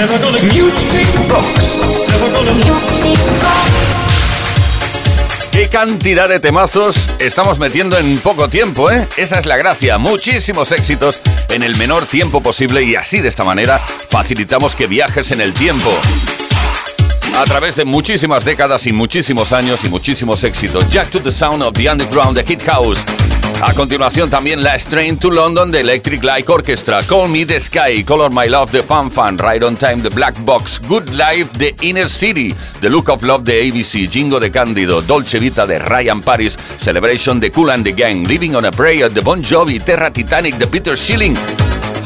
Music Box. ¿Qué cantidad de temazos estamos metiendo en poco tiempo, eh? Esa es la gracia. Muchísimos éxitos en el menor tiempo posible y así de esta manera facilitamos que viajes en el tiempo. A través de muchísimas décadas y muchísimos años y muchísimos éxitos. Jack to the Sound of the Underground de Kid House. A continuación también Last Train to London de Electric Light Orchestra, Call Me the Sky, Color My Love de Fan Fan, Right on Time de Black Box, Good Life de Inner City, The Look of Love de ABC, Jingo de Cándido, Dolce Vita de Ryan Paris, Celebration de Cool and the Gang, Living on a Prayer de Bon Jovi, Terra Titanic de Peter Schilling,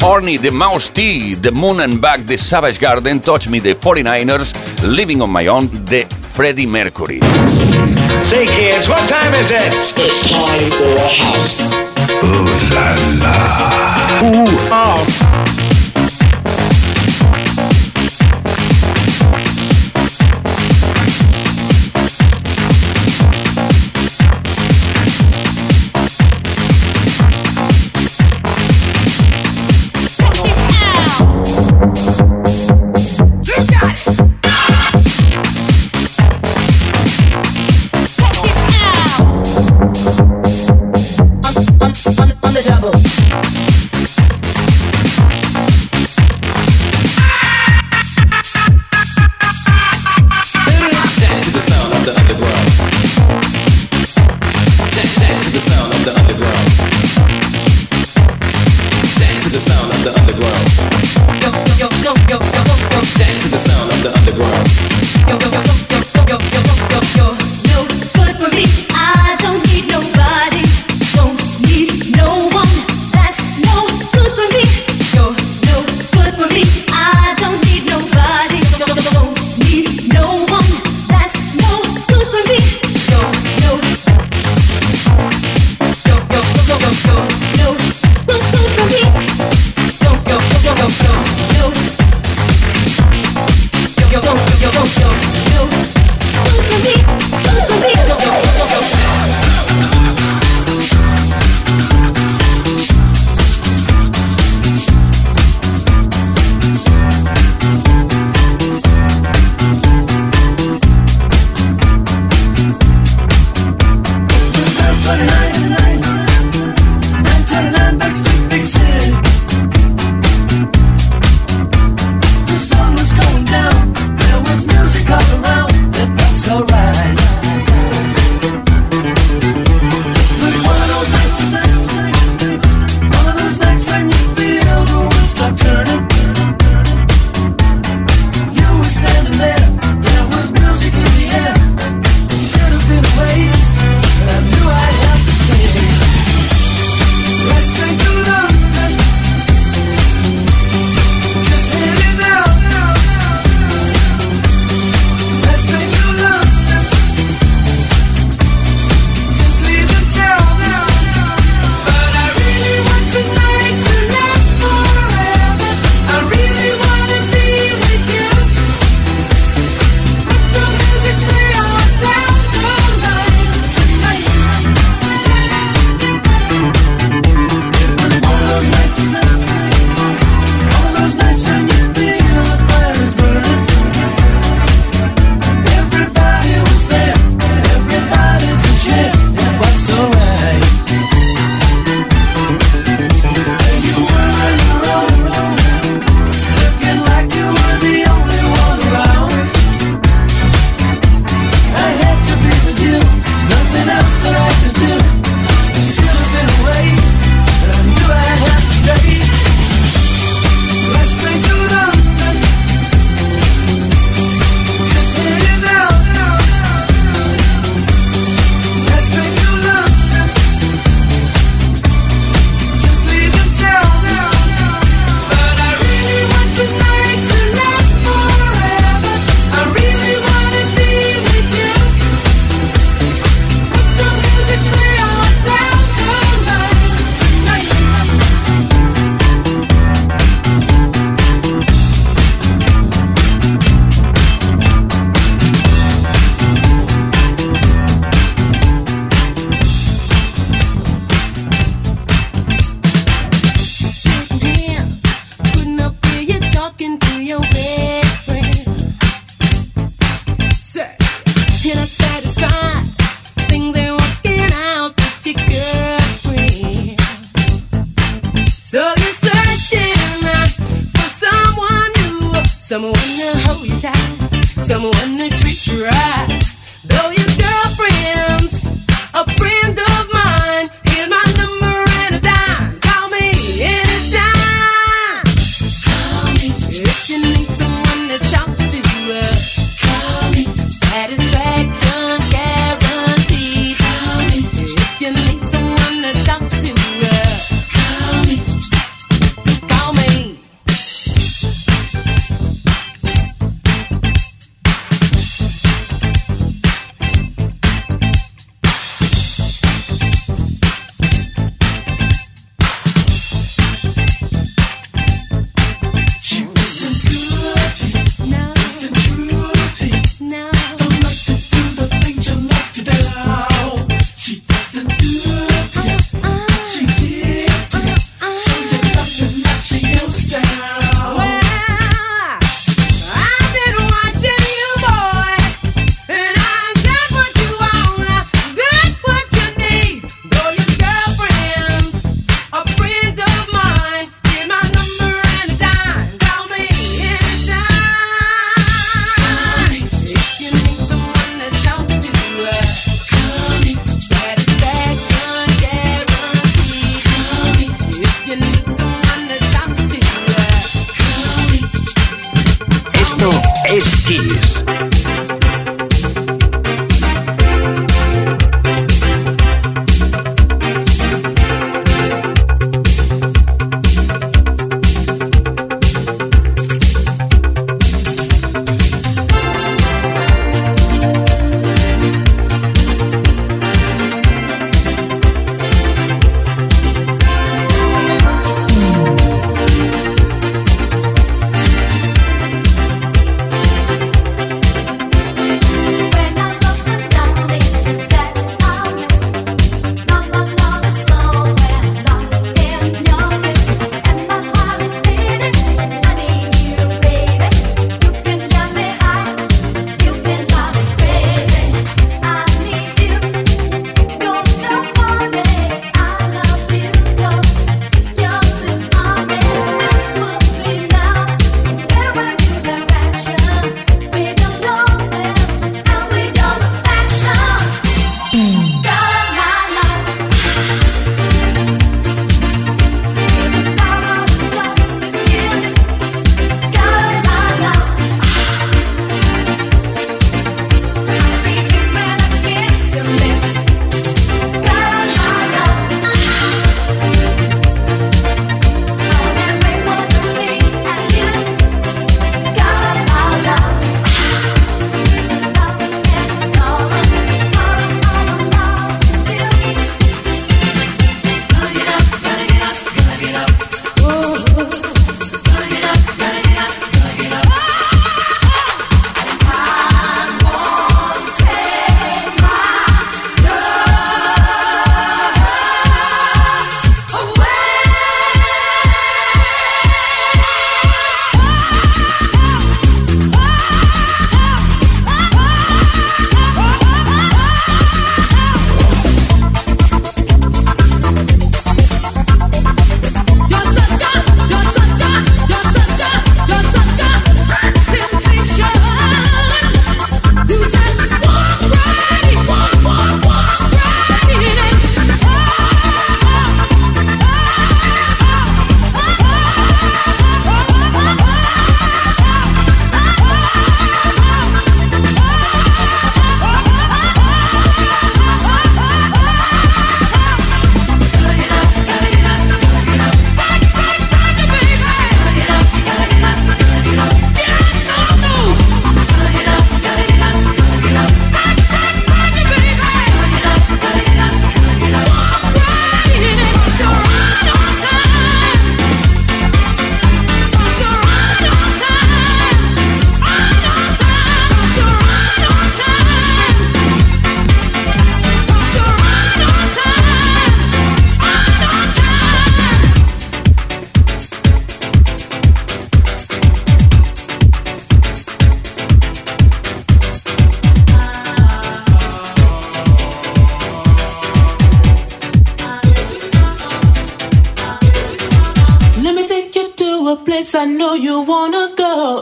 Horny de Mouse T, The Moon and Back The Savage Garden, Touch Me The 49ers, Living on My Own The Freddie Mercury. Say, kids, what time is it? It's time for a house. Ooh la la. Ooh, oh. the. someone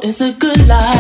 It's a good life.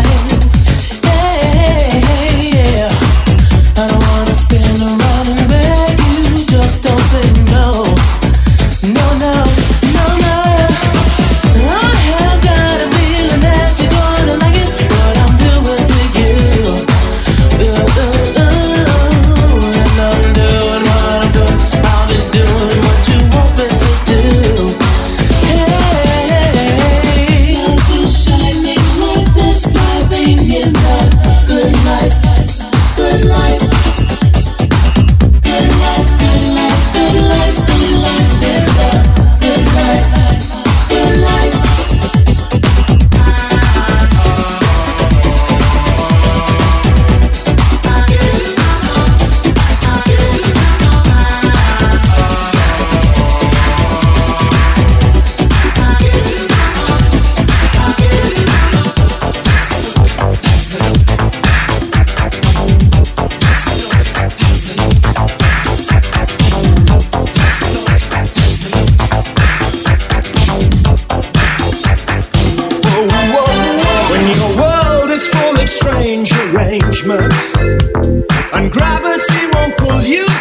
Uncle you.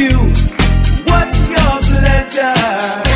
you. What's your pleasure?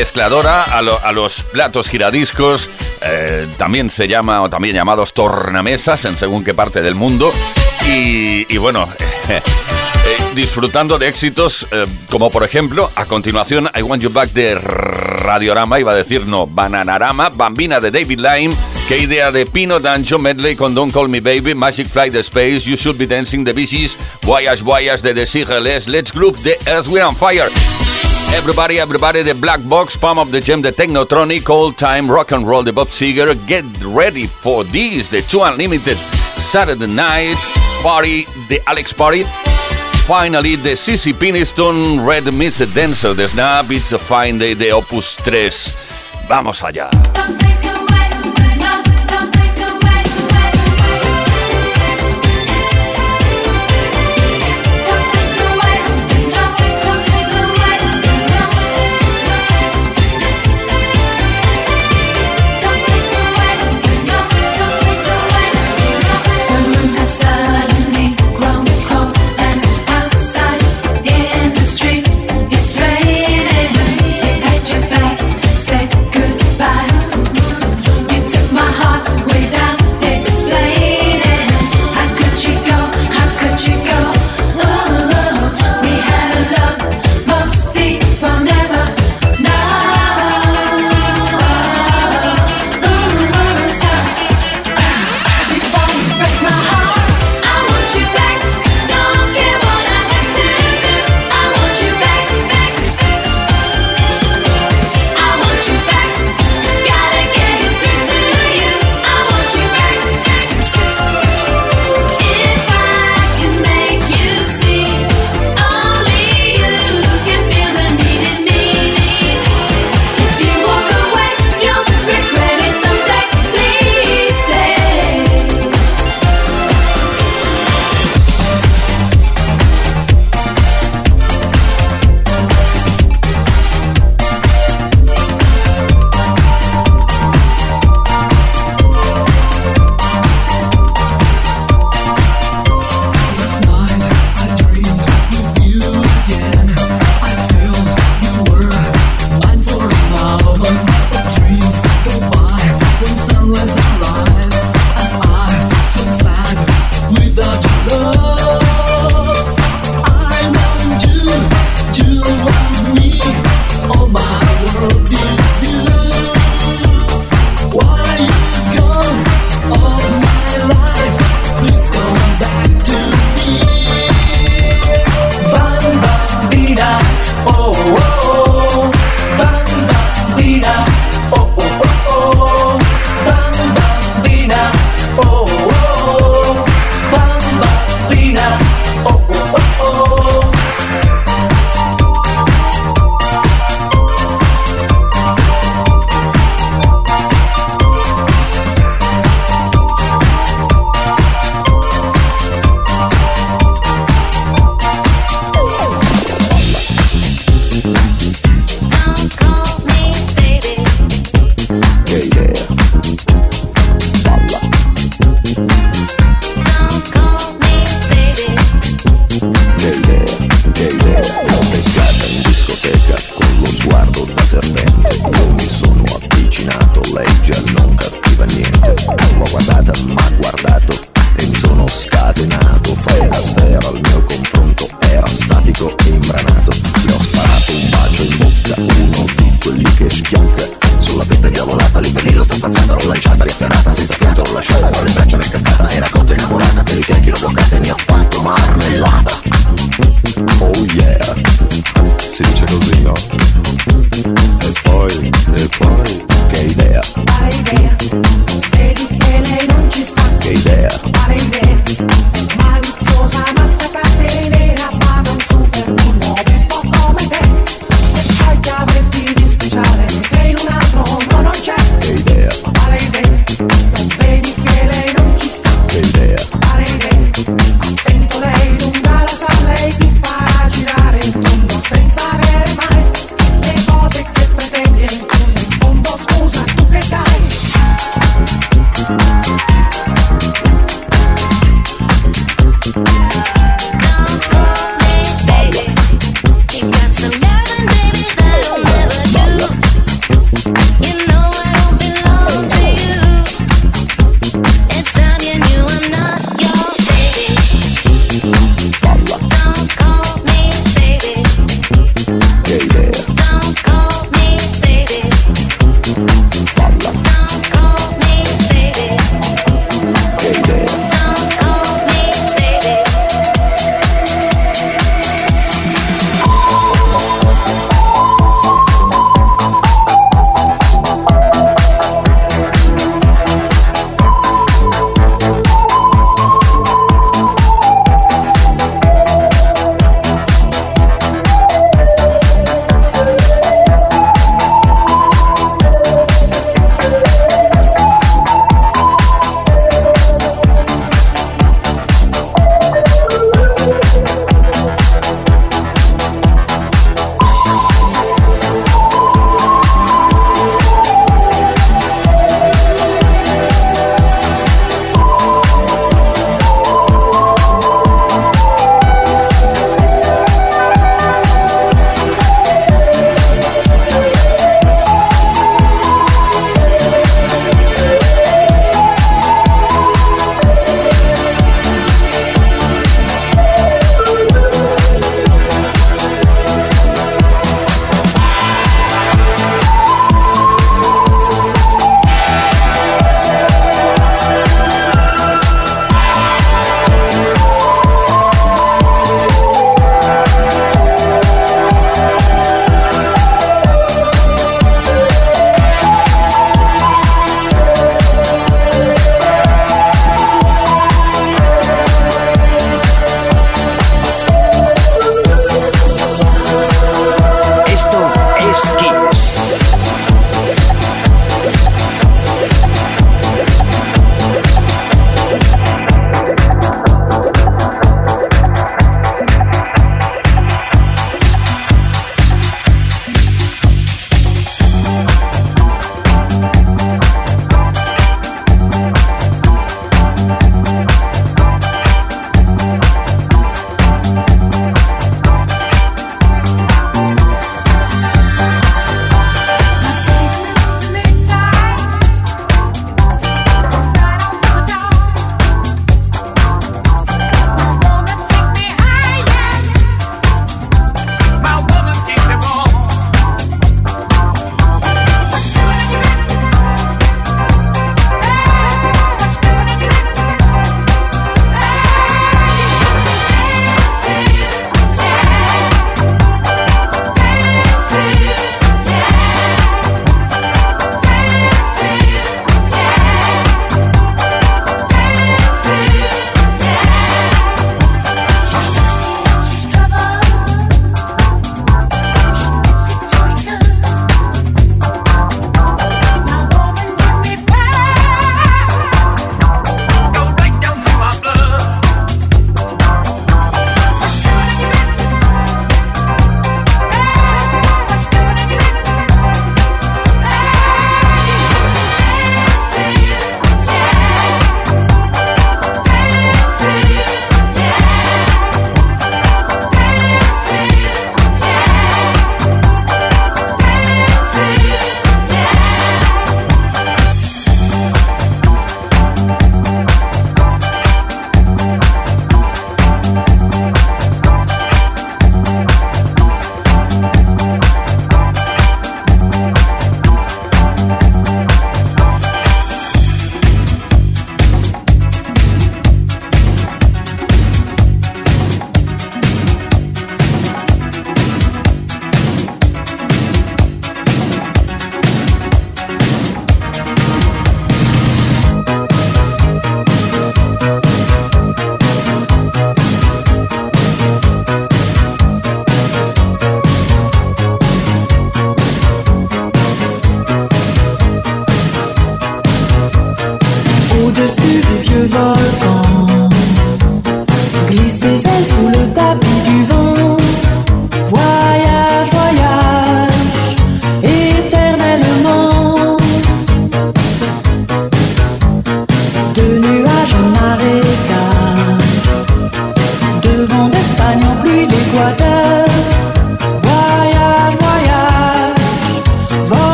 Mezcladora, a, los platos giradiscos, eh, también se llama, o también llamados tornamesas en según qué parte del mundo. Y, bueno, eh, disfrutando de éxitos eh, como por ejemplo, a continuación, I Want You Back de Radiorama, iba a decir no, Bananarama, Bambina de David Lime, qué idea de Pino Dancho, Medley con Don't Call Me Baby, Magic Flight the Space, You Should Be Dancing the Beaches, Voyage Voyage de The Sigilles, Let's Groove de Earth, Wind Fire. Everybody, everybody, the Black Box, Palm of the Gem, the Technotronic, Old Time, Rock and Roll, the Bob Seger. Get ready for this, the Two Unlimited Saturday Night Party, the Alex Party. Finally, the CC Piniston Red Mist Dancer, the Snap, It's a Fine Day de Opus 3. Vamos allá.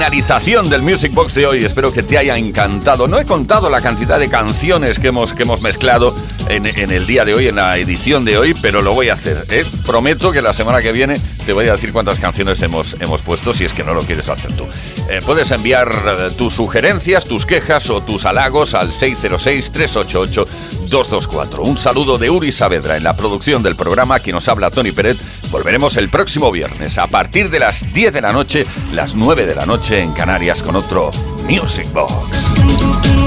finalización del Music Box de hoy. Espero que te haya encantado. No he contado la cantidad de canciones que hemos, que hemos mezclado en, el día de hoy, en la edición de hoy, pero lo voy a hacer. ¿eh? Prometo que la semana que viene te voy a decir cuántas canciones hemos, hemos puesto si es que no lo quieres hacer tú. Eh, puedes enviar eh, tus sugerencias, tus quejas o tus halagos al 606-388-224. Un saludo de Uri Saavedra en la producción del programa. Aquí nos habla Tony Peret. Volveremos el próximo viernes a partir de las 10 de la noche, las 9 de la noche en Canarias con otro Music Box.